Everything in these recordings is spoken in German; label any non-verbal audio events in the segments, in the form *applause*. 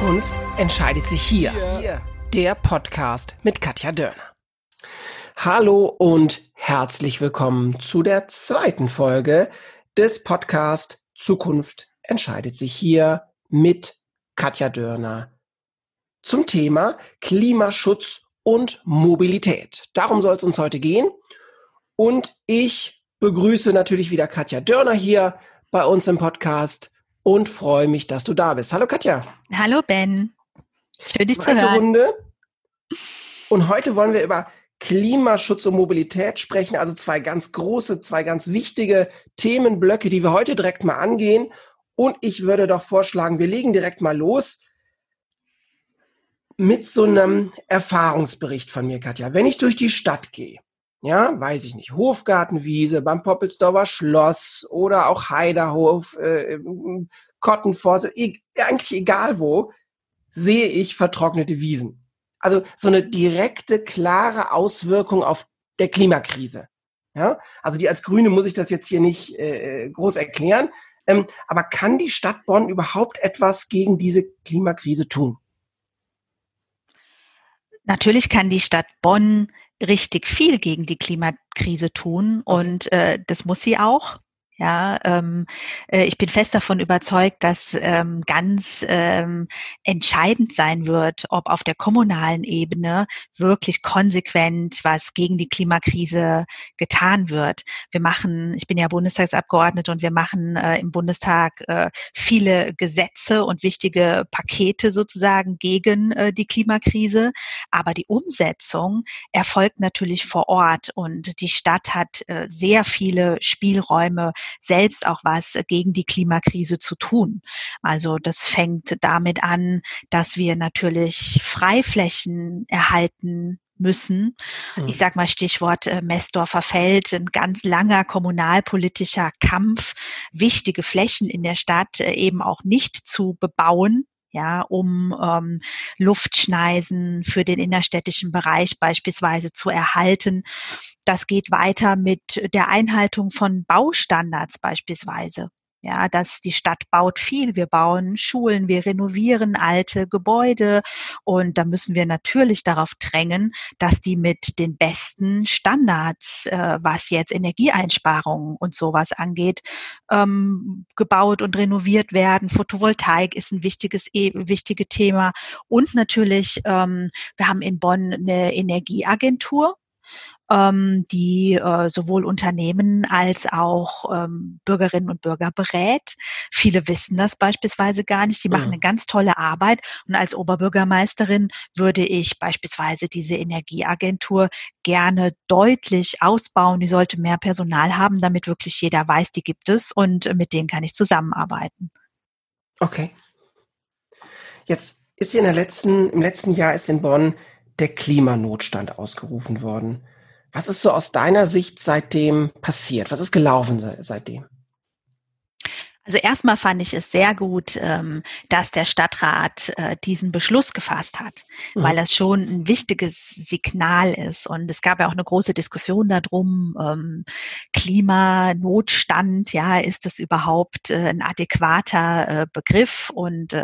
Zukunft entscheidet sich hier. hier. Der Podcast mit Katja Dörner. Hallo und herzlich willkommen zu der zweiten Folge des Podcasts Zukunft entscheidet sich hier mit Katja Dörner zum Thema Klimaschutz und Mobilität. Darum soll es uns heute gehen. Und ich begrüße natürlich wieder Katja Dörner hier bei uns im Podcast und freue mich, dass du da bist. Hallo Katja. Hallo Ben. Schön dich Zweite zu hören. Runde. Und heute wollen wir über Klimaschutz und Mobilität sprechen, also zwei ganz große, zwei ganz wichtige Themenblöcke, die wir heute direkt mal angehen. Und ich würde doch vorschlagen, wir legen direkt mal los mit so einem Erfahrungsbericht von mir, Katja. Wenn ich durch die Stadt gehe, ja, weiß ich nicht, Hofgartenwiese, beim Poppelsdorfer Schloss oder auch Heiderhof, äh, Kottenforse, e eigentlich egal wo, sehe ich vertrocknete Wiesen. Also so eine direkte, klare Auswirkung auf der Klimakrise. Ja, also die als Grüne muss ich das jetzt hier nicht äh, groß erklären. Ähm, aber kann die Stadt Bonn überhaupt etwas gegen diese Klimakrise tun? Natürlich kann die Stadt Bonn richtig viel gegen die Klimakrise tun und äh, das muss sie auch. Ja, ähm, äh, ich bin fest davon überzeugt, dass ähm, ganz ähm, entscheidend sein wird, ob auf der kommunalen Ebene wirklich konsequent was gegen die Klimakrise getan wird. Wir machen, ich bin ja Bundestagsabgeordnete und wir machen äh, im Bundestag äh, viele Gesetze und wichtige Pakete sozusagen gegen äh, die Klimakrise. Aber die Umsetzung erfolgt natürlich vor Ort und die Stadt hat äh, sehr viele Spielräume, selbst auch was gegen die Klimakrise zu tun. Also das fängt damit an, dass wir natürlich Freiflächen erhalten müssen. Mhm. Ich sage mal Stichwort äh, Messdorfer Feld, ein ganz langer kommunalpolitischer Kampf, wichtige Flächen in der Stadt äh, eben auch nicht zu bebauen, ja, um ähm, Luftschneisen für den innerstädtischen Bereich beispielsweise zu erhalten. Das geht weiter mit der Einhaltung von Baustandards beispielsweise. Ja, dass die Stadt baut viel. Wir bauen Schulen, wir renovieren alte Gebäude und da müssen wir natürlich darauf drängen, dass die mit den besten Standards, äh, was jetzt Energieeinsparungen und sowas angeht, ähm, gebaut und renoviert werden. Photovoltaik ist ein wichtiges, e wichtige Thema und natürlich, ähm, wir haben in Bonn eine Energieagentur ähm, die äh, sowohl Unternehmen als auch ähm, Bürgerinnen und Bürger berät. Viele wissen das beispielsweise gar nicht. Die machen mhm. eine ganz tolle Arbeit. Und als Oberbürgermeisterin würde ich beispielsweise diese Energieagentur gerne deutlich ausbauen. Die sollte mehr Personal haben, damit wirklich jeder weiß, die gibt es und mit denen kann ich zusammenarbeiten. Okay. Jetzt ist in der letzten, im letzten Jahr ist in Bonn der Klimanotstand ausgerufen worden. Was ist so aus deiner Sicht seitdem passiert? Was ist gelaufen seitdem? Also erstmal fand ich es sehr gut, ähm, dass der Stadtrat äh, diesen Beschluss gefasst hat, mhm. weil das schon ein wichtiges Signal ist. Und es gab ja auch eine große Diskussion darum, ähm, Klimanotstand, ja, ist das überhaupt äh, ein adäquater äh, Begriff? Und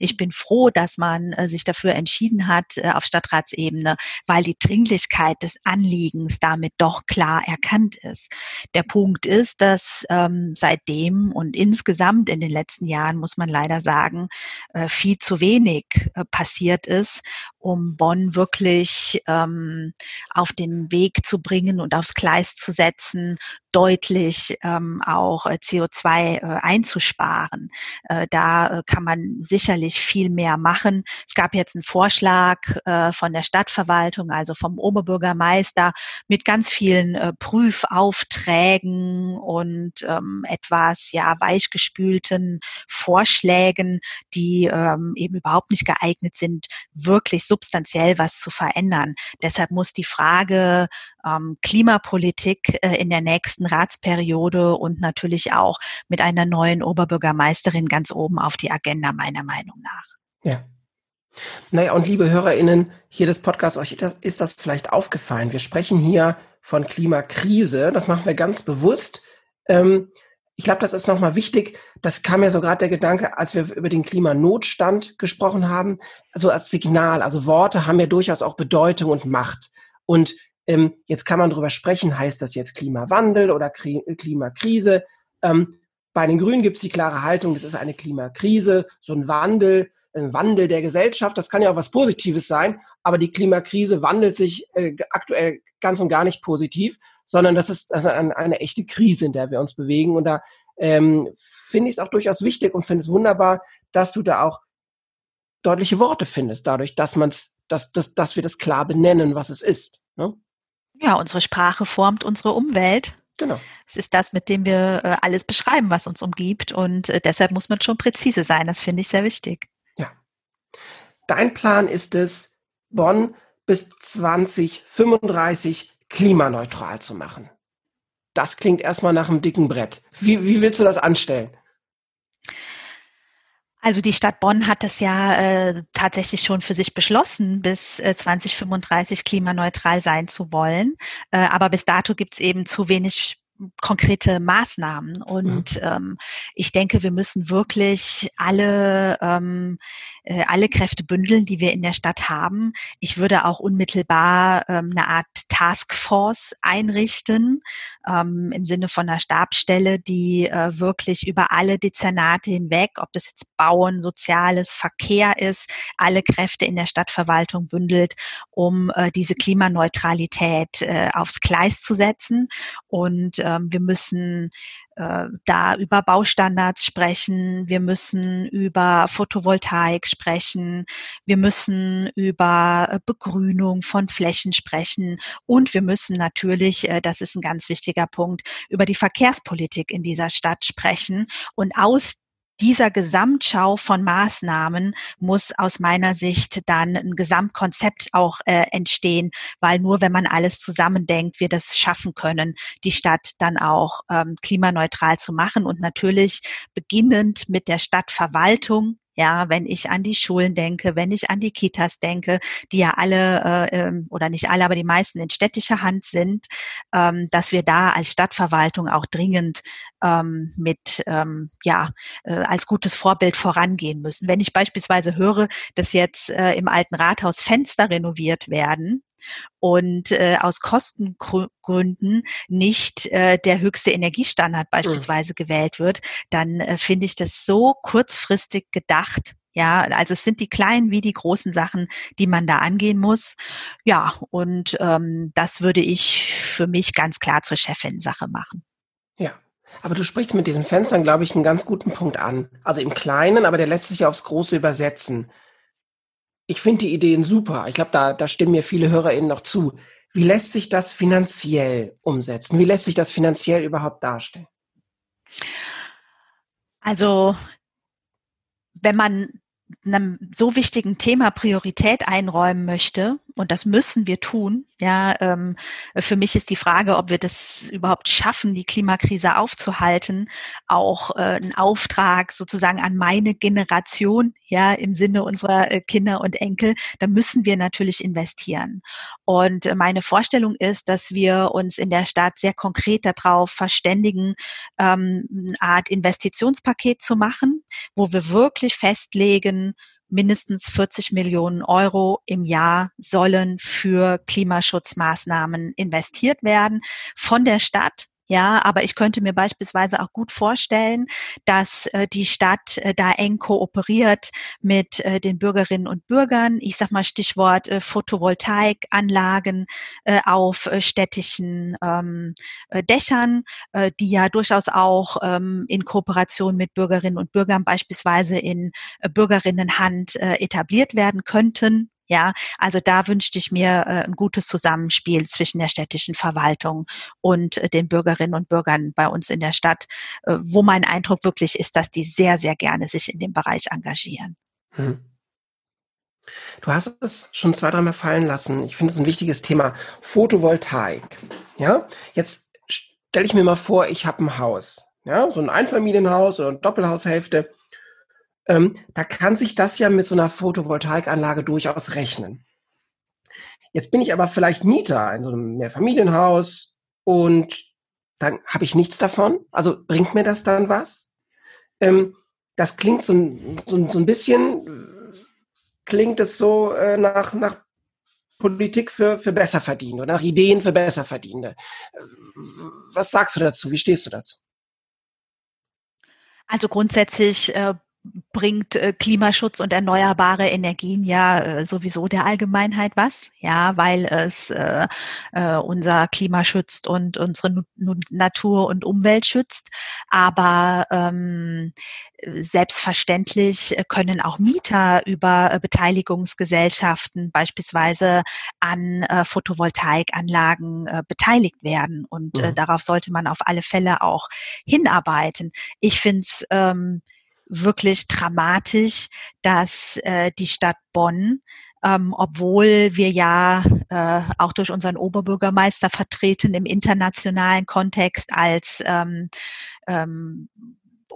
ich bin froh, dass man sich dafür entschieden hat auf Stadtratsebene, weil die Dringlichkeit des Anliegens damit doch klar erkannt ist. Der Punkt ist, dass ähm, seitdem und insgesamt insgesamt in den letzten Jahren, muss man leider sagen, äh, viel zu wenig äh, passiert ist, um Bonn wirklich ähm, auf den Weg zu bringen und aufs Gleis zu setzen, deutlich ähm, auch äh, CO2 äh, einzusparen. Äh, da äh, kann man sicherlich viel mehr machen. Es gab jetzt einen Vorschlag äh, von der Stadtverwaltung, also vom Oberbürgermeister, mit ganz vielen äh, Prüfaufträgen und ähm, etwas ja weichgespülten Vorschlägen, die ähm, eben überhaupt nicht geeignet sind, wirklich substanziell was zu verändern. Deshalb muss die Frage ähm, Klimapolitik äh, in der nächsten Ratsperiode und natürlich auch mit einer neuen Oberbürgermeisterin ganz oben auf die Agenda meiner Meinung nach. Ja. Naja, und liebe HörerInnen, hier des Podcasts, euch ist das, vielleicht aufgefallen. Wir sprechen hier von Klimakrise, das machen wir ganz bewusst. Ähm, ich glaube, das ist nochmal wichtig. Das kam ja so gerade der Gedanke, als wir über den Klimanotstand gesprochen haben, so als Signal. Also Worte haben ja durchaus auch Bedeutung und Macht. Und ähm, jetzt kann man drüber sprechen, heißt das jetzt Klimawandel oder Kri Klimakrise? Ähm, bei den Grünen gibt es die klare Haltung, es ist eine Klimakrise, so ein Wandel, ein Wandel der Gesellschaft. Das kann ja auch was Positives sein, aber die Klimakrise wandelt sich äh, aktuell ganz und gar nicht positiv, sondern das ist, ist eine, eine, echte Krise, in der wir uns bewegen. Und da ähm, finde ich es auch durchaus wichtig und finde es wunderbar, dass du da auch deutliche Worte findest, dadurch, dass man's, dass, dass, dass wir das klar benennen, was es ist. Ne? Ja, unsere Sprache formt unsere Umwelt. Genau. Es ist das, mit dem wir äh, alles beschreiben, was uns umgibt. Und äh, deshalb muss man schon präzise sein. Das finde ich sehr wichtig. Ja. Dein Plan ist es, Bonn bis 2035 klimaneutral zu machen. Das klingt erstmal nach einem dicken Brett. Wie, wie willst du das anstellen? Also die Stadt Bonn hat das ja äh, tatsächlich schon für sich beschlossen, bis äh, 2035 klimaneutral sein zu wollen. Äh, aber bis dato gibt es eben zu wenig konkrete Maßnahmen. Und mhm. ähm, ich denke, wir müssen wirklich alle, ähm, äh, alle Kräfte bündeln, die wir in der Stadt haben. Ich würde auch unmittelbar ähm, eine Art Taskforce einrichten, ähm, im Sinne von einer Stabstelle, die äh, wirklich über alle Dezernate hinweg, ob das jetzt Bauen, Soziales, Verkehr ist, alle Kräfte in der Stadtverwaltung bündelt, um äh, diese Klimaneutralität äh, aufs Gleis zu setzen. Und ähm, wir müssen äh, da über Baustandards sprechen, wir müssen über Photovoltaik sprechen, wir müssen über äh, Begrünung von Flächen sprechen und wir müssen natürlich, äh, das ist ein ganz wichtiger Punkt, über die Verkehrspolitik in dieser Stadt sprechen und aus dieser Gesamtschau von Maßnahmen muss aus meiner Sicht dann ein Gesamtkonzept auch äh, entstehen, weil nur wenn man alles zusammendenkt, wir das schaffen können, die Stadt dann auch ähm, klimaneutral zu machen und natürlich beginnend mit der Stadtverwaltung, ja, wenn ich an die Schulen denke, wenn ich an die Kitas denke, die ja alle äh, ähm, oder nicht alle, aber die meisten in städtischer Hand sind, ähm, dass wir da als Stadtverwaltung auch dringend ähm, mit ähm, ja äh, als gutes Vorbild vorangehen müssen. Wenn ich beispielsweise höre, dass jetzt äh, im alten Rathaus Fenster renoviert werden, und äh, aus Kostengründen nicht äh, der höchste Energiestandard mhm. beispielsweise mhm. gewählt wird, dann äh, finde ich das so kurzfristig gedacht. Ja, also es sind die kleinen wie die großen Sachen, die man da angehen muss. Ja, und ähm, das würde ich für mich ganz klar zur Chefin-Sache machen. Ja, aber du sprichst mit diesen Fenstern, glaube ich, einen ganz guten Punkt an. Also im Kleinen, aber der lässt sich aufs Große übersetzen ich finde die Ideen super. Ich glaube, da, da stimmen mir viele HörerInnen noch zu. Wie lässt sich das finanziell umsetzen? Wie lässt sich das finanziell überhaupt darstellen? Also, wenn man einem so wichtigen Thema Priorität einräumen möchte, und das müssen wir tun. Ja, ähm, für mich ist die Frage, ob wir das überhaupt schaffen, die Klimakrise aufzuhalten, auch äh, ein Auftrag sozusagen an meine Generation, ja, im Sinne unserer äh, Kinder und Enkel. Da müssen wir natürlich investieren. Und äh, meine Vorstellung ist, dass wir uns in der Stadt sehr konkret darauf verständigen, ähm, eine Art Investitionspaket zu machen, wo wir wirklich festlegen, mindestens 40 Millionen Euro im Jahr sollen für Klimaschutzmaßnahmen investiert werden von der Stadt ja, aber ich könnte mir beispielsweise auch gut vorstellen, dass äh, die Stadt äh, da eng kooperiert mit äh, den Bürgerinnen und Bürgern. Ich sag mal Stichwort äh, Photovoltaikanlagen äh, auf äh, städtischen ähm, äh, Dächern, äh, die ja durchaus auch ähm, in Kooperation mit Bürgerinnen und Bürgern beispielsweise in äh, Bürgerinnenhand äh, etabliert werden könnten. Ja, also da wünschte ich mir äh, ein gutes Zusammenspiel zwischen der städtischen Verwaltung und äh, den Bürgerinnen und Bürgern bei uns in der Stadt, äh, wo mein Eindruck wirklich ist, dass die sehr, sehr gerne sich in dem Bereich engagieren. Hm. Du hast es schon zwei, dreimal fallen lassen. Ich finde es ein wichtiges Thema. Photovoltaik. Ja, jetzt stelle ich mir mal vor, ich habe ein Haus. Ja, so ein Einfamilienhaus oder eine Doppelhaushälfte ähm, da kann sich das ja mit so einer Photovoltaikanlage durchaus rechnen. Jetzt bin ich aber vielleicht Mieter in so einem Mehrfamilienhaus und dann habe ich nichts davon. Also bringt mir das dann was? Ähm, das klingt so, so, so ein bisschen, klingt es so äh, nach, nach Politik für, für Besserverdienende oder nach Ideen für Besserverdienende. Was sagst du dazu? Wie stehst du dazu? Also grundsätzlich äh, bringt äh, Klimaschutz und erneuerbare Energien ja äh, sowieso der Allgemeinheit was, ja, weil es äh, unser Klima schützt und unsere Natur und Umwelt schützt. Aber ähm, selbstverständlich können auch Mieter über Beteiligungsgesellschaften beispielsweise an Photovoltaikanlagen beteiligt werden. Und mhm. darauf sollte man auf alle Fälle auch hinarbeiten. Ich finde es ähm, wirklich dramatisch, dass äh, die Stadt Bonn ähm, obwohl wir ja äh, auch durch unseren Oberbürgermeister vertreten im internationalen Kontext als ähm, ähm,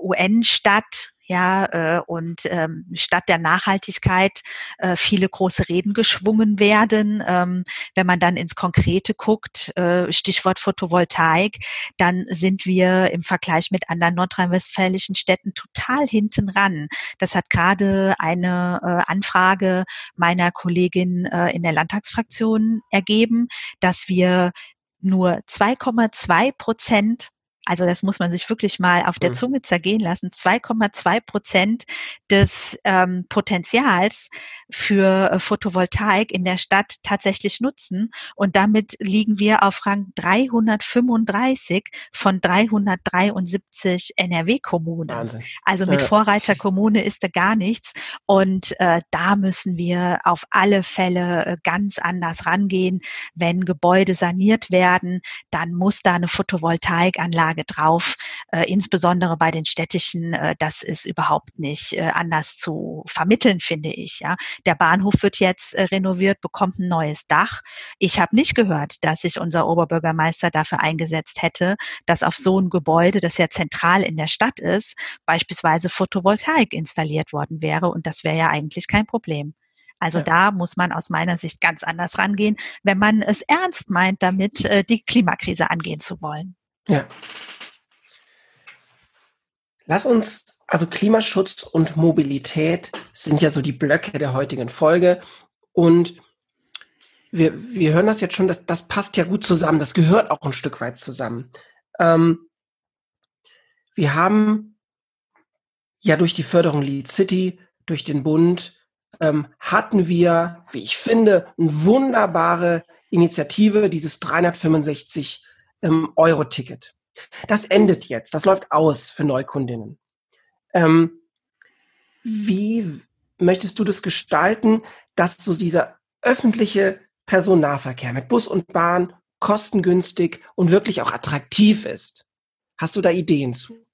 UN-Stadt ja, äh, und ähm, statt der Nachhaltigkeit äh, viele große Reden geschwungen werden. Ähm, wenn man dann ins Konkrete guckt, äh, Stichwort Photovoltaik, dann sind wir im Vergleich mit anderen nordrhein-westfälischen Städten total hinten ran. Das hat gerade eine äh, Anfrage meiner Kollegin äh, in der Landtagsfraktion ergeben, dass wir nur 2,2 Prozent also das muss man sich wirklich mal auf der mhm. Zunge zergehen lassen, 2,2 Prozent des ähm, Potenzials für äh, Photovoltaik in der Stadt tatsächlich nutzen. Und damit liegen wir auf Rang 335 von 373 NRW-Kommunen. Also mit. Vorreiterkommune ist da gar nichts. Und äh, da müssen wir auf alle Fälle äh, ganz anders rangehen. Wenn Gebäude saniert werden, dann muss da eine Photovoltaikanlage Anlage drauf, äh, insbesondere bei den städtischen, äh, das ist überhaupt nicht äh, anders zu vermitteln, finde ich. Ja, der Bahnhof wird jetzt äh, renoviert, bekommt ein neues Dach. Ich habe nicht gehört, dass sich unser Oberbürgermeister dafür eingesetzt hätte, dass auf so ein Gebäude, das ja zentral in der Stadt ist, beispielsweise Photovoltaik installiert worden wäre und das wäre ja eigentlich kein Problem. Also ja. da muss man aus meiner Sicht ganz anders rangehen, wenn man es ernst meint, damit äh, die Klimakrise angehen zu wollen. Ja. Lass uns, also Klimaschutz und Mobilität sind ja so die Blöcke der heutigen Folge. Und wir, wir hören das jetzt schon, das, das passt ja gut zusammen. Das gehört auch ein Stück weit zusammen. Ähm, wir haben ja durch die Förderung Lead City, durch den Bund, ähm, hatten wir, wie ich finde, eine wunderbare Initiative, dieses 365 ähm, Euro-Ticket. Das endet jetzt, das läuft aus für Neukundinnen. Ähm, wie möchtest du das gestalten, dass so dieser öffentliche Personennahverkehr mit Bus und Bahn kostengünstig und wirklich auch attraktiv ist? Hast du da Ideen zu?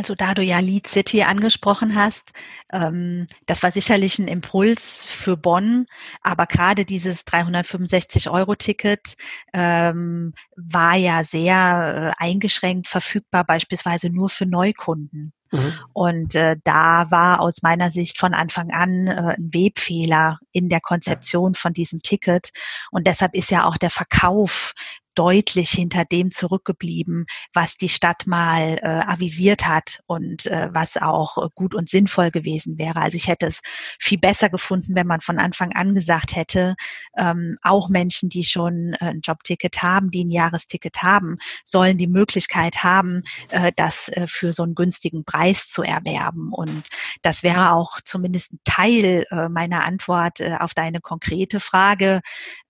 Also da du ja Lead City angesprochen hast, ähm, das war sicherlich ein Impuls für Bonn, aber gerade dieses 365-Euro-Ticket ähm, war ja sehr äh, eingeschränkt verfügbar, beispielsweise nur für Neukunden. Mhm. Und äh, da war aus meiner Sicht von Anfang an äh, ein Webfehler in der Konzeption von diesem Ticket. Und deshalb ist ja auch der Verkauf deutlich hinter dem zurückgeblieben, was die Stadt mal äh, avisiert hat und äh, was auch gut und sinnvoll gewesen wäre. Also ich hätte es viel besser gefunden, wenn man von Anfang an gesagt hätte, ähm, auch Menschen, die schon äh, ein Jobticket haben, die ein Jahresticket haben, sollen die Möglichkeit haben, äh, das äh, für so einen günstigen Preis zu erwerben. Und das wäre auch zumindest ein Teil äh, meiner Antwort äh, auf deine konkrete Frage.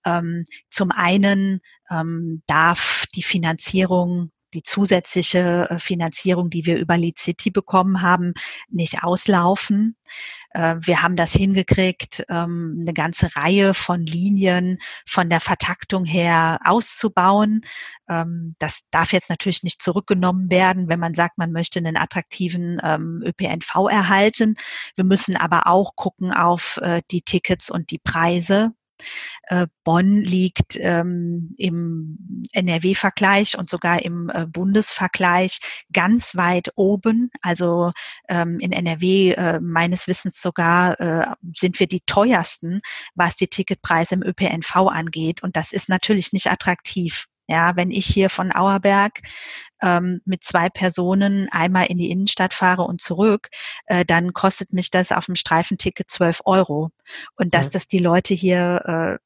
Ähm, zum einen ähm, darf die Finanzierung die zusätzliche äh, Finanzierung, die wir über Lead City bekommen haben, nicht auslaufen. Äh, wir haben das hingekriegt, ähm, eine ganze Reihe von Linien von der Vertaktung her auszubauen. Ähm, das darf jetzt natürlich nicht zurückgenommen werden, wenn man sagt, man möchte einen attraktiven ähm, ÖPNV erhalten. Wir müssen aber auch gucken auf äh, die Tickets und die Preise. Äh, Bonn liegt ähm, im NRW-Vergleich und sogar im äh, Bundesvergleich ganz weit oben. Also ähm, in NRW äh, meines Wissens sogar äh, sind wir die teuersten, was die Ticketpreise im ÖPNV angeht. Und das ist natürlich nicht attraktiv. Ja, wenn ich hier von Auerberg ähm, mit zwei Personen einmal in die Innenstadt fahre und zurück, äh, dann kostet mich das auf dem Streifenticket 12 Euro. Und dass ja. das die Leute hier äh,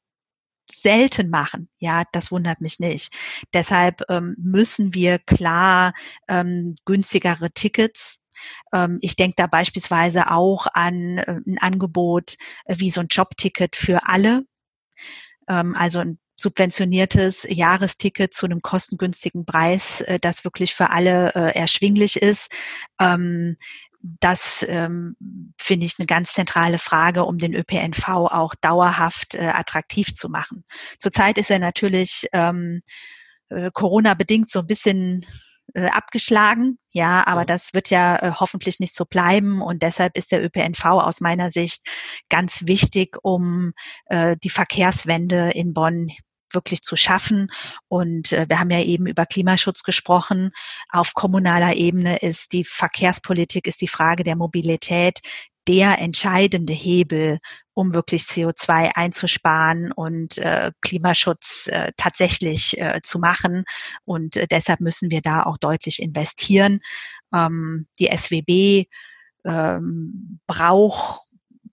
selten machen, ja, das wundert mich nicht. Deshalb ähm, müssen wir klar ähm, günstigere Tickets ähm, ich denke da beispielsweise auch an äh, ein Angebot äh, wie so ein Jobticket für alle. Ähm, also ein subventioniertes Jahresticket zu einem kostengünstigen Preis, äh, das wirklich für alle erschwinglich ist. Ähm, das ähm, finde ich eine ganz zentrale Frage, um den ÖPNV auch dauerhaft äh, attraktiv zu machen. Zurzeit ist er natürlich ähm, äh, Corona bedingt so ein bisschen äh, abgeschlagen. Ja, aber das wird ja äh, hoffentlich nicht so bleiben und deshalb ist der ÖPNV aus meiner Sicht ganz wichtig, um äh, die Verkehrswende in Bonn wirklich zu schaffen. Und äh, wir haben ja eben über Klimaschutz gesprochen. Auf kommunaler Ebene ist die Verkehrspolitik, ist die Frage der Mobilität der entscheidende Hebel, um wirklich CO2 einzusparen und äh, Klimaschutz äh, tatsächlich äh, zu machen. Und äh, deshalb müssen wir da auch deutlich investieren. Ähm, die SWB ähm, braucht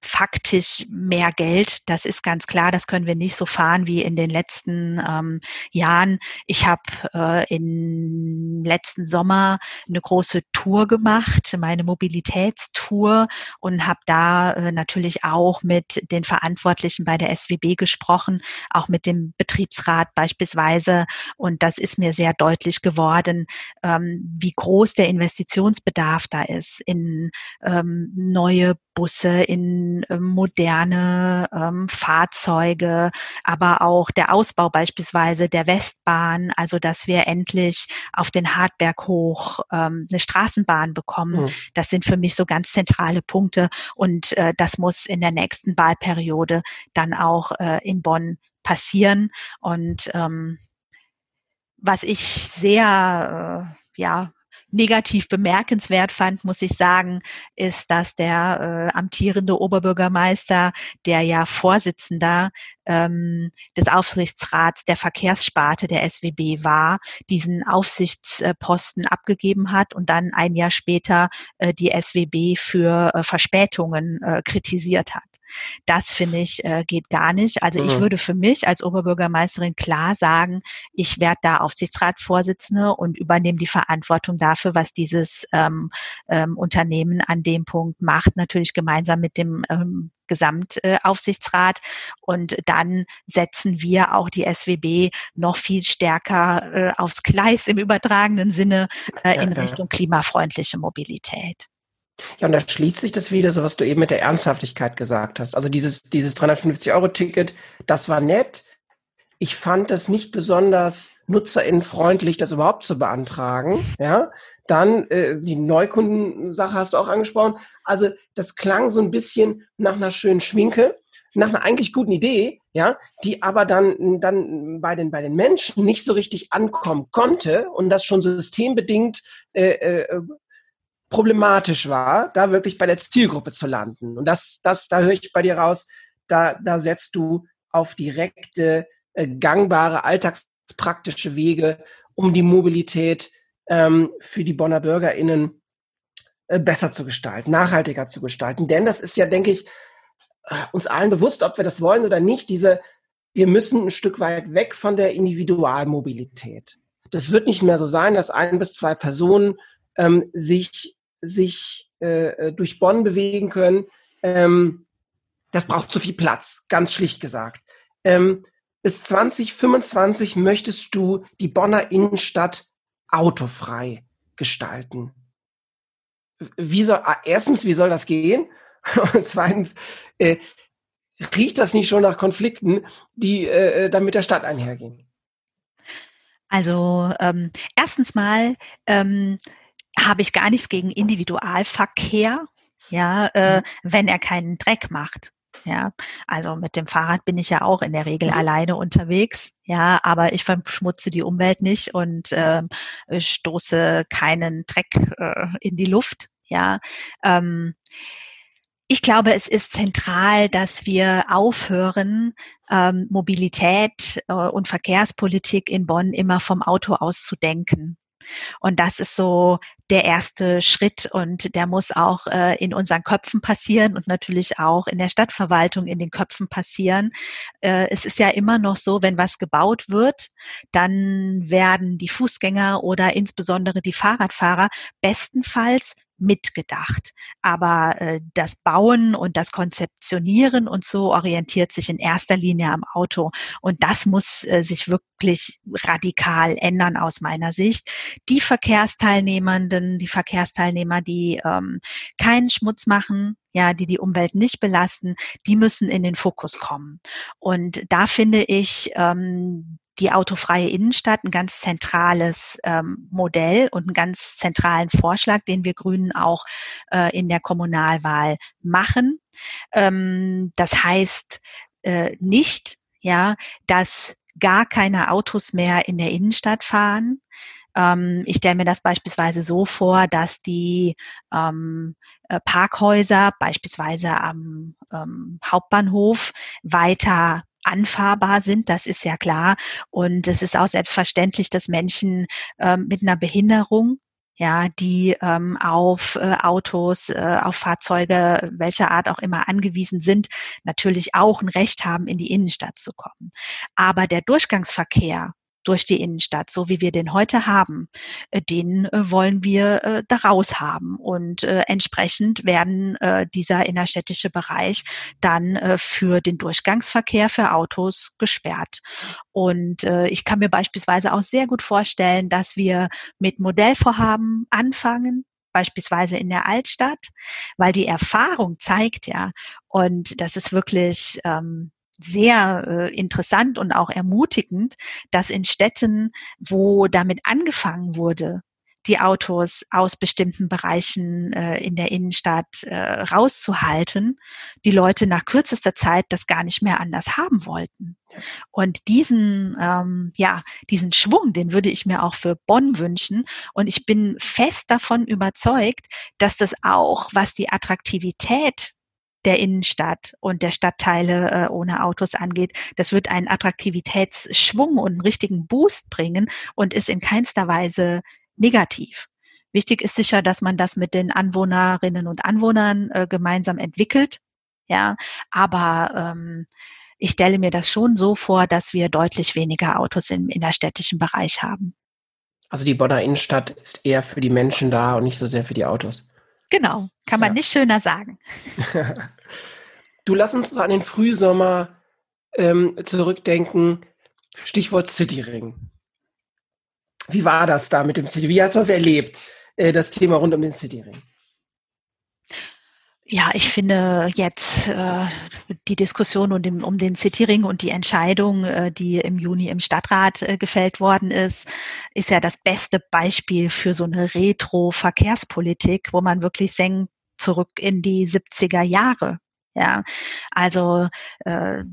faktisch mehr Geld. Das ist ganz klar. Das können wir nicht so fahren wie in den letzten ähm, Jahren. Ich habe äh, im letzten Sommer eine große Tour gemacht, meine Mobilitätstour und habe da äh, natürlich auch mit den Verantwortlichen bei der SWB gesprochen, auch mit dem Betriebsrat beispielsweise. Und das ist mir sehr deutlich geworden, ähm, wie groß der Investitionsbedarf da ist in ähm, neue Busse, in ähm, moderne ähm, Fahrzeuge, aber auch der Ausbau beispielsweise der Westbahn, also dass wir endlich auf den Hartberg hoch ähm, eine Straßenbahn bekommen. Mhm. Das sind für mich so ganz zentrale Punkte und äh, das muss in der nächsten Wahlperiode dann auch äh, in Bonn passieren. Und ähm, was ich sehr äh, ja negativ bemerkenswert fand, muss ich sagen, ist, dass der äh, amtierende Oberbürgermeister, der ja Vorsitzender ähm, des Aufsichtsrats der Verkehrssparte der SWB war, diesen Aufsichtsposten abgegeben hat und dann ein Jahr später äh, die SWB für äh, Verspätungen äh, kritisiert hat. Das finde ich äh, geht gar nicht. Also ich mhm. würde für mich als Oberbürgermeisterin klar sagen, ich werde da Aufsichtsratsvorsitzende und übernehme die Verantwortung dafür, was dieses ähm, ähm, Unternehmen an dem Punkt macht, natürlich gemeinsam mit dem ähm, Gesamtaufsichtsrat. Und dann setzen wir auch die SWB noch viel stärker äh, aufs Gleis im übertragenen Sinne äh, in Richtung klimafreundliche Mobilität. Ja, und da schließt sich das wieder, so was du eben mit der Ernsthaftigkeit gesagt hast. Also dieses, dieses 350-Euro-Ticket, das war nett. Ich fand das nicht besonders nutzerinnenfreundlich, das überhaupt zu beantragen. Ja, dann äh, die Neukundensache hast du auch angesprochen. Also das klang so ein bisschen nach einer schönen Schminke, nach einer eigentlich guten Idee, ja, die aber dann dann bei den bei den Menschen nicht so richtig ankommen konnte und das schon systembedingt äh, äh, problematisch war, da wirklich bei der Zielgruppe zu landen. Und das, das, da höre ich bei dir raus, da, da setzt du auf direkte, äh, gangbare, alltagspraktische Wege, um die Mobilität ähm, für die Bonner BürgerInnen äh, besser zu gestalten, nachhaltiger zu gestalten. Denn das ist ja, denke ich, äh, uns allen bewusst, ob wir das wollen oder nicht, diese, wir müssen ein Stück weit weg von der Individualmobilität. Das wird nicht mehr so sein, dass ein bis zwei Personen ähm, sich sich äh, äh, durch Bonn bewegen können. Ähm, das braucht zu viel Platz, ganz schlicht gesagt. Ähm, bis 2025 möchtest du die Bonner Innenstadt autofrei gestalten. Wie soll, ah, erstens, wie soll das gehen? *laughs* Und zweitens, äh, riecht das nicht schon nach Konflikten, die äh, äh dann mit der Stadt einhergehen? Also ähm, erstens mal ähm, habe ich gar nichts gegen Individualverkehr, ja, äh, mhm. wenn er keinen Dreck macht. Ja, also mit dem Fahrrad bin ich ja auch in der Regel mhm. alleine unterwegs. Ja, aber ich verschmutze die Umwelt nicht und äh, stoße keinen Dreck äh, in die Luft. Ja, ähm, Ich glaube, es ist zentral, dass wir aufhören, ähm, Mobilität äh, und Verkehrspolitik in Bonn immer vom Auto aus zu denken. Und das ist so der erste Schritt und der muss auch äh, in unseren Köpfen passieren und natürlich auch in der Stadtverwaltung in den Köpfen passieren. Äh, es ist ja immer noch so, wenn was gebaut wird, dann werden die Fußgänger oder insbesondere die Fahrradfahrer bestenfalls mitgedacht. Aber äh, das Bauen und das Konzeptionieren und so orientiert sich in erster Linie am Auto. Und das muss äh, sich wirklich radikal ändern aus meiner Sicht. Die Verkehrsteilnehmenden, die Verkehrsteilnehmer, die ähm, keinen Schmutz machen, ja, die die Umwelt nicht belasten, die müssen in den Fokus kommen. Und da finde ich, ähm, die autofreie Innenstadt ein ganz zentrales ähm, Modell und einen ganz zentralen Vorschlag, den wir Grünen auch äh, in der Kommunalwahl machen. Ähm, das heißt äh, nicht, ja, dass gar keine Autos mehr in der Innenstadt fahren. Ähm, ich stelle mir das beispielsweise so vor, dass die ähm, äh, Parkhäuser beispielsweise am ähm, Hauptbahnhof weiter anfahrbar sind, das ist ja klar. Und es ist auch selbstverständlich, dass Menschen ähm, mit einer Behinderung ja, die ähm, auf äh, Autos, äh, auf Fahrzeuge welcher Art auch immer angewiesen sind, natürlich auch ein Recht haben, in die Innenstadt zu kommen. Aber der Durchgangsverkehr durch die Innenstadt, so wie wir den heute haben, äh, den äh, wollen wir äh, daraus haben. Und entsprechend werden dieser innerstädtische Bereich dann für den Durchgangsverkehr für Autos gesperrt. Und ich kann mir beispielsweise auch sehr gut vorstellen, dass wir mit Modellvorhaben anfangen, beispielsweise in der Altstadt, weil die Erfahrung zeigt ja, und das ist wirklich ähm, sehr äh, interessant und auch ermutigend, dass in Städten, wo damit angefangen wurde, die Autos aus bestimmten Bereichen äh, in der Innenstadt äh, rauszuhalten, die Leute nach kürzester Zeit das gar nicht mehr anders haben wollten. Und diesen, ähm, ja, diesen Schwung, den würde ich mir auch für Bonn wünschen. Und ich bin fest davon überzeugt, dass das auch, was die Attraktivität der Innenstadt und der Stadtteile äh, ohne Autos angeht. Das wird einen Attraktivitätsschwung und einen richtigen Boost bringen und ist in keinster Weise negativ. Wichtig ist sicher, dass man das mit den Anwohnerinnen und Anwohnern äh, gemeinsam entwickelt. Ja, aber ähm, ich stelle mir das schon so vor, dass wir deutlich weniger Autos im innerstädtischen Bereich haben. Also die Bonner Innenstadt ist eher für die Menschen da und nicht so sehr für die Autos. Genau, kann man ja. nicht schöner sagen. *laughs* du lass uns an den Frühsommer ähm, zurückdenken. Stichwort Cityring. Wie war das da mit dem City? Wie hast du das erlebt, äh, das Thema rund um den Cityring? Ja, ich finde jetzt äh, die Diskussion um den, um den Cityring und die Entscheidung, äh, die im Juni im Stadtrat äh, gefällt worden ist, ist ja das beste Beispiel für so eine Retro-Verkehrspolitik, wo man wirklich senkt zurück in die 70er Jahre. Ja, also äh,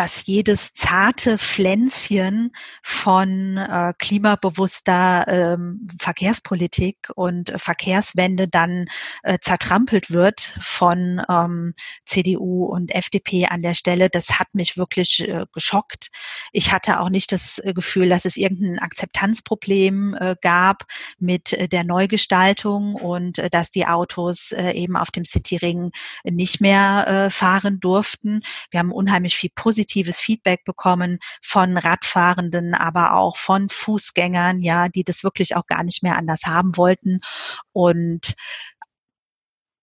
dass jedes zarte Pflänzchen von äh, klimabewusster ähm, Verkehrspolitik und Verkehrswende dann äh, zertrampelt wird von ähm, CDU und FDP an der Stelle. Das hat mich wirklich äh, geschockt. Ich hatte auch nicht das äh, Gefühl, dass es irgendein Akzeptanzproblem äh, gab mit äh, der Neugestaltung und äh, dass die Autos äh, eben auf dem Cityring nicht mehr äh, fahren durften. Wir haben unheimlich viel positiv positives Feedback bekommen von Radfahrenden, aber auch von Fußgängern, ja, die das wirklich auch gar nicht mehr anders haben wollten. Und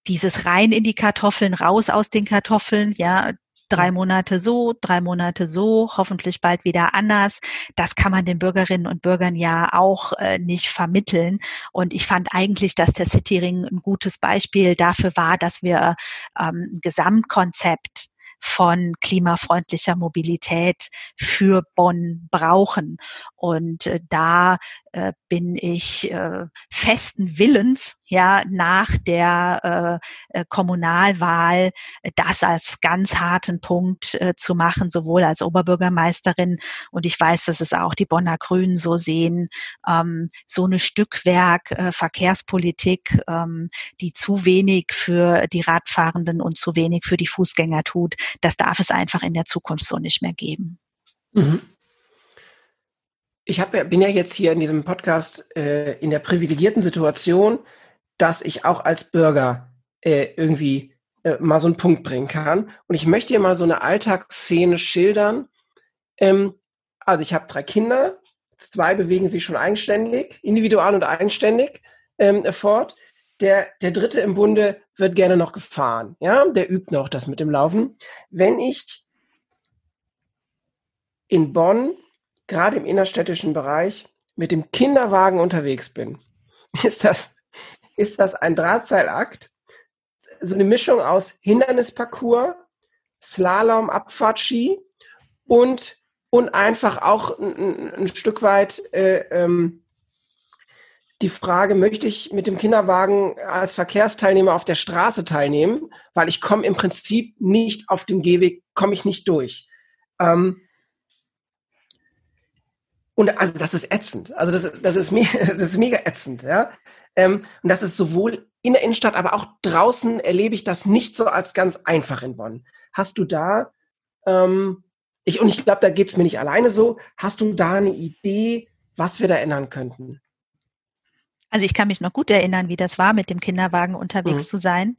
dieses rein in die Kartoffeln, raus aus den Kartoffeln, ja, drei Monate so, drei Monate so, hoffentlich bald wieder anders. Das kann man den Bürgerinnen und Bürgern ja auch äh, nicht vermitteln. Und ich fand eigentlich, dass der Cityring ein gutes Beispiel dafür war, dass wir ähm, ein Gesamtkonzept von klimafreundlicher Mobilität für Bonn brauchen. Und äh, da äh, bin ich äh, festen Willens, ja, nach der äh, äh Kommunalwahl äh, das als ganz harten Punkt zu machen, sowohl als Oberbürgermeisterin und ich weiß, dass es auch die Bonner Grünen so sehen, ähm, so eine Stückwerk Verkehrspolitik, ähm, die zu wenig für die Radfahrenden und zu wenig für die Fußgänger tut, das darf es einfach in der Zukunft so nicht mehr geben. Mhm. Ich hab, bin ja jetzt hier in diesem Podcast äh, in der privilegierten Situation, dass ich auch als Bürger äh, irgendwie äh, mal so einen Punkt bringen kann. Und ich möchte hier mal so eine Alltagsszene schildern. Ähm, also ich habe drei Kinder, zwei bewegen sich schon eigenständig, individual und eigenständig ähm, fort. Der, der dritte im Bunde wird gerne noch gefahren. Ja, der übt noch das mit dem Laufen. Wenn ich in Bonn gerade im innerstädtischen Bereich mit dem Kinderwagen unterwegs bin, *laughs* ist das, ist das ein Drahtseilakt. So eine Mischung aus Hindernisparcours, Slalom, Abfahrtski und, und einfach auch ein, ein Stück weit äh, ähm, die Frage, möchte ich mit dem Kinderwagen als Verkehrsteilnehmer auf der Straße teilnehmen, weil ich komme im Prinzip nicht auf dem Gehweg, komme ich nicht durch. Ähm, und also das ist ätzend. Also das, das, ist, me *laughs* das ist mega ätzend, ja. Ähm, und das ist sowohl in der Innenstadt, aber auch draußen erlebe ich das nicht so als ganz einfach in Bonn. Hast du da, ähm, ich, und ich glaube, da geht's mir nicht alleine so, hast du da eine Idee, was wir da ändern könnten? Also ich kann mich noch gut erinnern, wie das war, mit dem Kinderwagen unterwegs mhm. zu sein.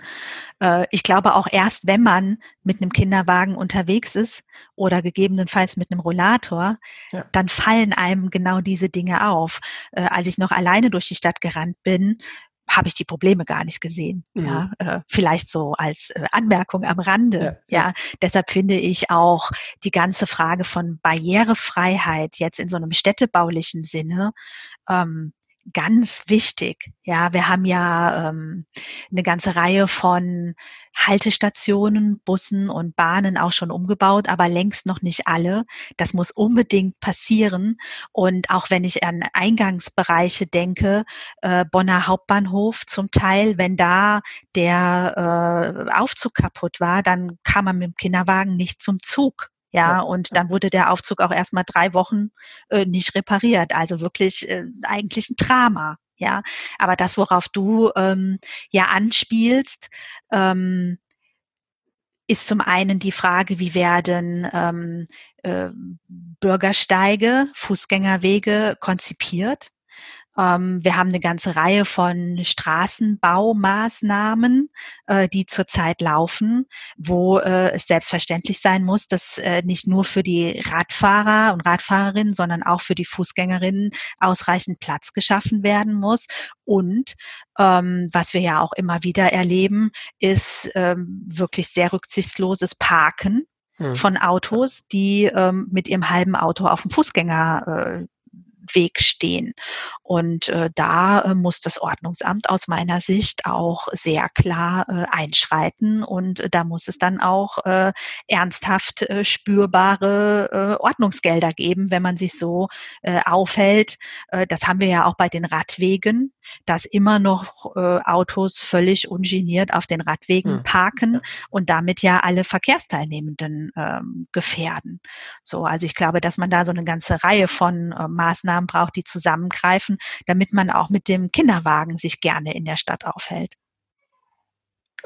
Äh, ich glaube auch erst, wenn man mit einem Kinderwagen unterwegs ist oder gegebenenfalls mit einem Rollator, ja. dann fallen einem genau diese Dinge auf. Äh, als ich noch alleine durch die Stadt gerannt bin, habe ich die Probleme gar nicht gesehen. Mhm. Ja, äh, vielleicht so als äh, Anmerkung am Rande. Ja, ja, deshalb finde ich auch die ganze Frage von Barrierefreiheit jetzt in so einem städtebaulichen Sinne ähm, ganz wichtig. Ja, wir haben ja ähm, eine ganze Reihe von Haltestationen, Bussen und Bahnen auch schon umgebaut, aber längst noch nicht alle. Das muss unbedingt passieren. Und auch wenn ich an Eingangsbereiche denke, äh, Bonner Hauptbahnhof zum Teil, wenn da der äh, Aufzug kaputt war, dann kam man mit dem Kinderwagen nicht zum Zug. Ja, und dann wurde der Aufzug auch erstmal drei Wochen äh, nicht repariert. Also wirklich äh, eigentlich ein Drama. Ja, aber das, worauf du ähm, ja anspielst, ähm, ist zum einen die Frage, wie werden ähm, äh, Bürgersteige, Fußgängerwege konzipiert? Ähm, wir haben eine ganze Reihe von Straßenbaumaßnahmen, äh, die zurzeit laufen, wo äh, es selbstverständlich sein muss, dass äh, nicht nur für die Radfahrer und Radfahrerinnen, sondern auch für die Fußgängerinnen ausreichend Platz geschaffen werden muss. Und ähm, was wir ja auch immer wieder erleben, ist ähm, wirklich sehr rücksichtsloses Parken hm. von Autos, die ähm, mit ihrem halben Auto auf dem Fußgänger äh, Weg stehen. Und äh, da äh, muss das Ordnungsamt aus meiner Sicht auch sehr klar äh, einschreiten und äh, da muss es dann auch äh, ernsthaft äh, spürbare Ordnungsgelder geben, wenn man sich so aufhält. Das haben wir ja auch bei den Radwegen, dass immer noch Autos völlig ungeniert auf den Radwegen hm. parken ja. und damit ja alle Verkehrsteilnehmenden ähm, gefährden. So, also ich glaube, dass man da so eine ganze Reihe von äh, Maßnahmen braucht, die zusammengreifen, damit man auch mit dem Kinderwagen sich gerne in der Stadt aufhält.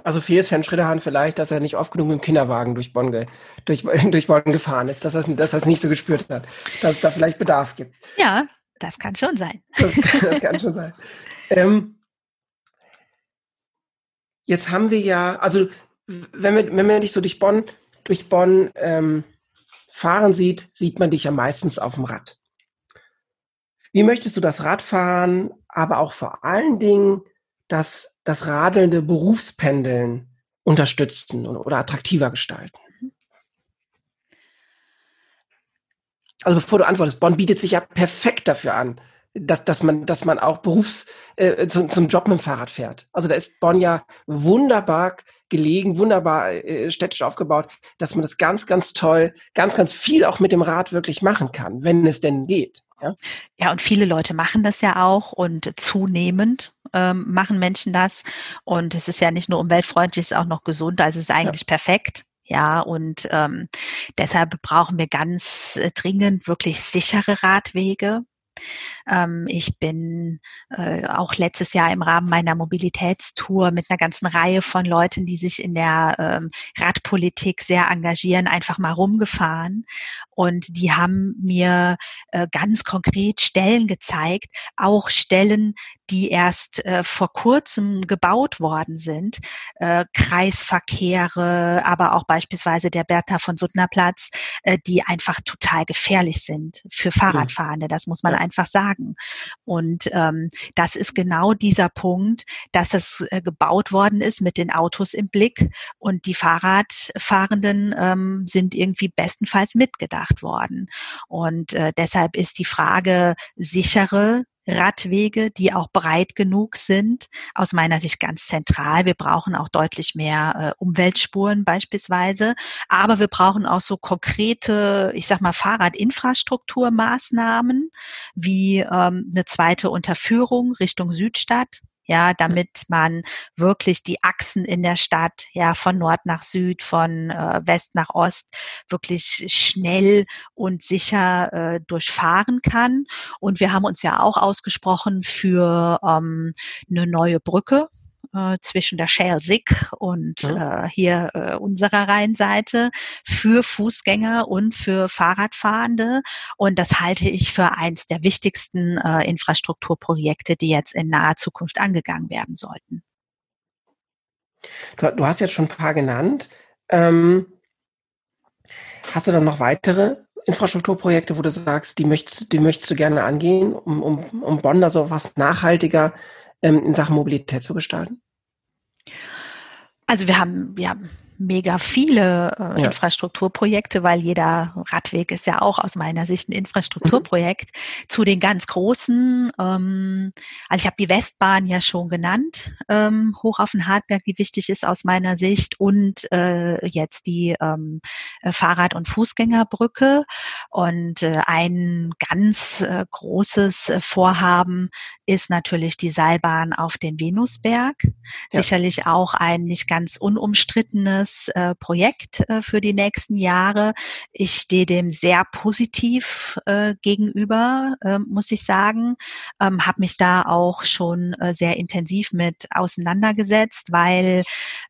Also fehlt Herrn Schrittahahn vielleicht, dass er nicht oft genug mit dem Kinderwagen durch Bonn, ge durch, *laughs* durch Bonn gefahren ist, dass er dass das nicht so gespürt hat, dass es da vielleicht Bedarf gibt. Ja, das kann schon sein. *laughs* Das, das kann schon sein. Ähm, jetzt haben wir ja, also wenn, wir, wenn man dich so durch Bonn, durch Bonn ähm, fahren sieht, sieht man dich ja meistens auf dem Rad. Wie möchtest du das Radfahren, aber auch vor allen Dingen das, das radelnde Berufspendeln unterstützen oder attraktiver gestalten? Also bevor du antwortest, Bonn bietet sich ja perfekt dafür an, dass, dass man, dass man auch berufs äh, zum, zum Job mit dem Fahrrad fährt. Also da ist Bonn ja wunderbar gelegen, wunderbar äh, städtisch aufgebaut, dass man das ganz, ganz toll, ganz, ganz viel auch mit dem Rad wirklich machen kann, wenn es denn geht. Ja? ja, und viele Leute machen das ja auch und zunehmend ähm, machen Menschen das. Und es ist ja nicht nur umweltfreundlich, es ist auch noch gesund, also es ist eigentlich ja. perfekt. Ja, und ähm, deshalb brauchen wir ganz äh, dringend wirklich sichere Radwege. Ähm, ich bin äh, auch letztes Jahr im Rahmen meiner Mobilitätstour mit einer ganzen Reihe von Leuten, die sich in der ähm, Radpolitik sehr engagieren, einfach mal rumgefahren. Und die haben mir äh, ganz konkret Stellen gezeigt, auch Stellen, die erst äh, vor kurzem gebaut worden sind, äh, Kreisverkehre, aber auch beispielsweise der Bertha von Suttner Platz, äh, die einfach total gefährlich sind für Fahrradfahrende. Das muss man ja. einfach sagen. Und ähm, das ist genau dieser Punkt, dass das äh, gebaut worden ist mit den Autos im Blick und die Fahrradfahrenden ähm, sind irgendwie bestenfalls mitgedacht worden. Und äh, deshalb ist die Frage sichere Radwege, die auch breit genug sind, aus meiner Sicht ganz zentral. Wir brauchen auch deutlich mehr äh, Umweltspuren beispielsweise, aber wir brauchen auch so konkrete, ich sag mal, Fahrradinfrastrukturmaßnahmen wie ähm, eine zweite Unterführung Richtung Südstadt ja, damit man wirklich die Achsen in der Stadt, ja, von Nord nach Süd, von äh, West nach Ost wirklich schnell und sicher äh, durchfahren kann. Und wir haben uns ja auch ausgesprochen für ähm, eine neue Brücke, äh, zwischen der Shale Sick und mhm. äh, hier äh, unserer Rheinseite für Fußgänger und für Fahrradfahrende. Und das halte ich für eins der wichtigsten äh, Infrastrukturprojekte, die jetzt in naher Zukunft angegangen werden sollten. Du, du hast jetzt schon ein paar genannt. Ähm, hast du dann noch weitere Infrastrukturprojekte, wo du sagst, die möchtest, die möchtest du gerne angehen, um, um, um Bonn da so was nachhaltiger ähm, in Sachen Mobilität zu gestalten? Also wir haben ja mega viele äh, ja. Infrastrukturprojekte, weil jeder Radweg ist ja auch aus meiner Sicht ein Infrastrukturprojekt. Mhm. Zu den ganz großen, ähm, also ich habe die Westbahn ja schon genannt, ähm, hoch auf den Hartberg, die wichtig ist aus meiner Sicht, und äh, jetzt die ähm, äh, Fahrrad- und Fußgängerbrücke. Und äh, ein ganz äh, großes äh, Vorhaben ist natürlich die Seilbahn auf den Venusberg. Ja. Sicherlich auch ein nicht ganz unumstrittenes spannendes äh, Projekt äh, für die nächsten Jahre. Ich stehe dem sehr positiv äh, gegenüber, äh, muss ich sagen. Ähm, habe mich da auch schon äh, sehr intensiv mit auseinandergesetzt, weil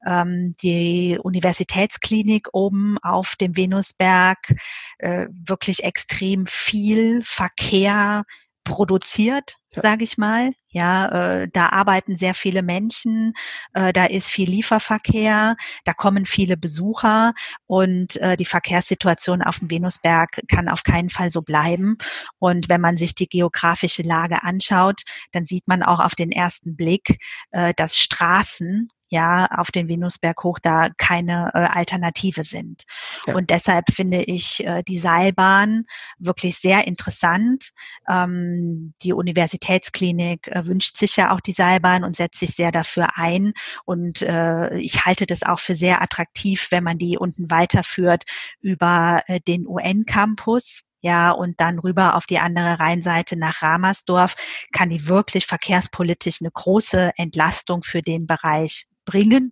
ähm, die Universitätsklinik oben auf dem Venusberg äh, wirklich extrem viel Verkehr produziert, ja. sage ich mal. Ja, äh, da arbeiten sehr viele Menschen, äh, da ist viel Lieferverkehr, da kommen viele Besucher und äh, die Verkehrssituation auf dem Venusberg kann auf keinen Fall so bleiben. Und wenn man sich die geografische Lage anschaut, dann sieht man auch auf den ersten Blick, äh, dass Straßen ja auf den Venusberg hoch da keine äh, Alternative sind. Ja. Und deshalb finde ich äh, die Seilbahn wirklich sehr interessant. Ähm, die Universitätsklinik äh, wünscht sich ja auch die Seilbahn und setzt sich sehr dafür ein. Und äh, ich halte das auch für sehr attraktiv, wenn man die unten weiterführt über äh, den UN-Campus ja, und dann rüber auf die andere Rheinseite nach Ramersdorf, kann die wirklich verkehrspolitisch eine große Entlastung für den Bereich bringen.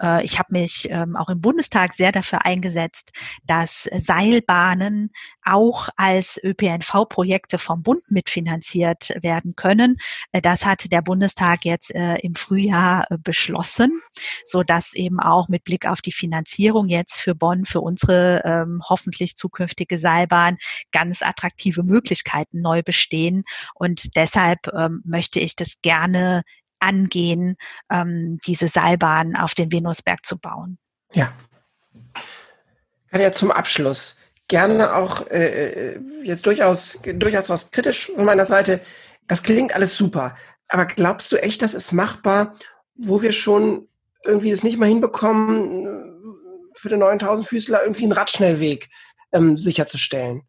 Äh, ich habe mich ähm, auch im Bundestag sehr dafür eingesetzt, dass Seilbahnen auch als ÖPNV-Projekte vom Bund mitfinanziert werden können. Äh, das hat der Bundestag jetzt äh, im Frühjahr beschlossen, so dass eben auch mit Blick auf die Finanzierung jetzt für Bonn, für unsere ähm, hoffentlich zukünftige Seilbahn ganz attraktive Möglichkeiten neu bestehen. Und deshalb ähm, möchte ich das gerne angehen, ähm, diese Seilbahn auf den Venusberg zu bauen. Ja. Ja, zum Abschluss gerne auch äh, äh, jetzt durchaus, durchaus was kritisch von meiner Seite. Das klingt alles super. Aber glaubst du echt, das ist machbar, wo wir schon irgendwie es nicht mal hinbekommen, für den 9000 Füßler irgendwie einen Radschnellweg ähm, sicherzustellen?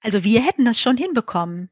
Also wir hätten das schon hinbekommen.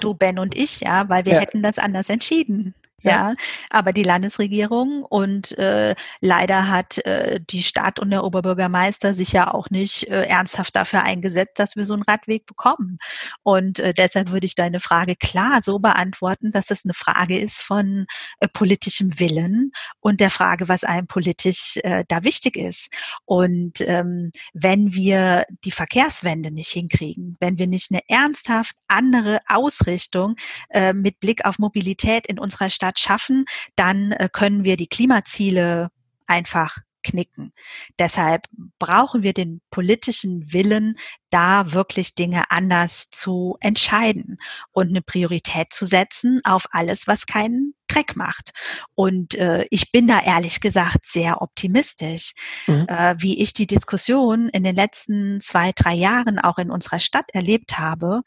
Du, Ben und ich, ja, weil wir ja. hätten das anders entschieden. Ja. ja. aber die Landesregierung und äh, leider hat äh, die Stadt und der Oberbürgermeister sich ja auch nicht äh, ernsthaft dafür eingesetzt, dass wir so einen Radweg bekommen. Und äh, deshalb würde ich deine Frage klar so beantworten, dass es eine Frage ist von äh, politischem Willen und der Frage, was einem politisch äh, da wichtig ist. Und ähm, wenn wir die Verkehrswende nicht hinkriegen, wenn wir nicht eine ernsthaft andere Ausrichtung äh, mit Blick auf Mobilität in unserer Stadt Stadt schaffen, dann äh, können wir die Klimaziele einfach knicken. Deshalb brauchen wir den politischen Willen, da wirklich Dinge anders zu entscheiden und eine Priorität zu setzen auf alles, was keinen Dreck macht. Und äh, ich bin da ehrlich gesagt sehr optimistisch, mhm. äh, wie ich die Diskussion in den letzten zwei, drei Jahren auch in unserer Stadt erlebt habe,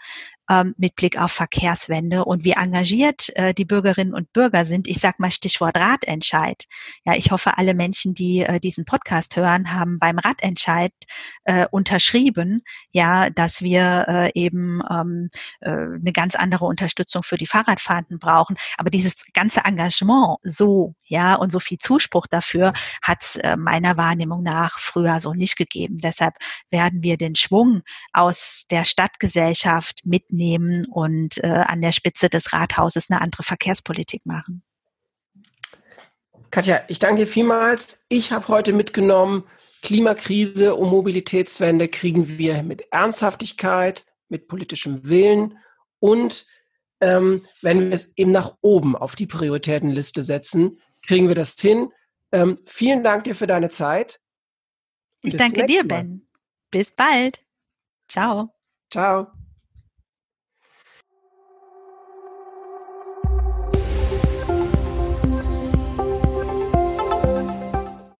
ähm, mit Blick auf Verkehrswende und wie engagiert äh, die Bürgerinnen und Bürger sind. Ich sag mal Stichwort Ratentscheid. Ja, ich hoffe, alle Menschen, die äh, diesen Podcast hören, haben beim Ratentscheid äh, unterschrieben, ja, dass wir äh, eben ähm, äh, eine ganz andere Unterstützung für die Fahrradfahrenden brauchen. Aber dieses ganze Engagement so, ja, und so viel Zuspruch dafür hat es äh, meiner Wahrnehmung nach früher so nicht gegeben. Deshalb werden wir den Schwung aus der Stadtgesellschaft mit nehmen und äh, an der Spitze des Rathauses eine andere Verkehrspolitik machen. Katja, ich danke vielmals. Ich habe heute mitgenommen, Klimakrise und Mobilitätswende kriegen wir mit Ernsthaftigkeit, mit politischem Willen und ähm, wenn wir es eben nach oben auf die Prioritätenliste setzen, kriegen wir das hin. Ähm, vielen Dank dir für deine Zeit. Ich danke dir, Ben. Bis bald. Ciao. Ciao.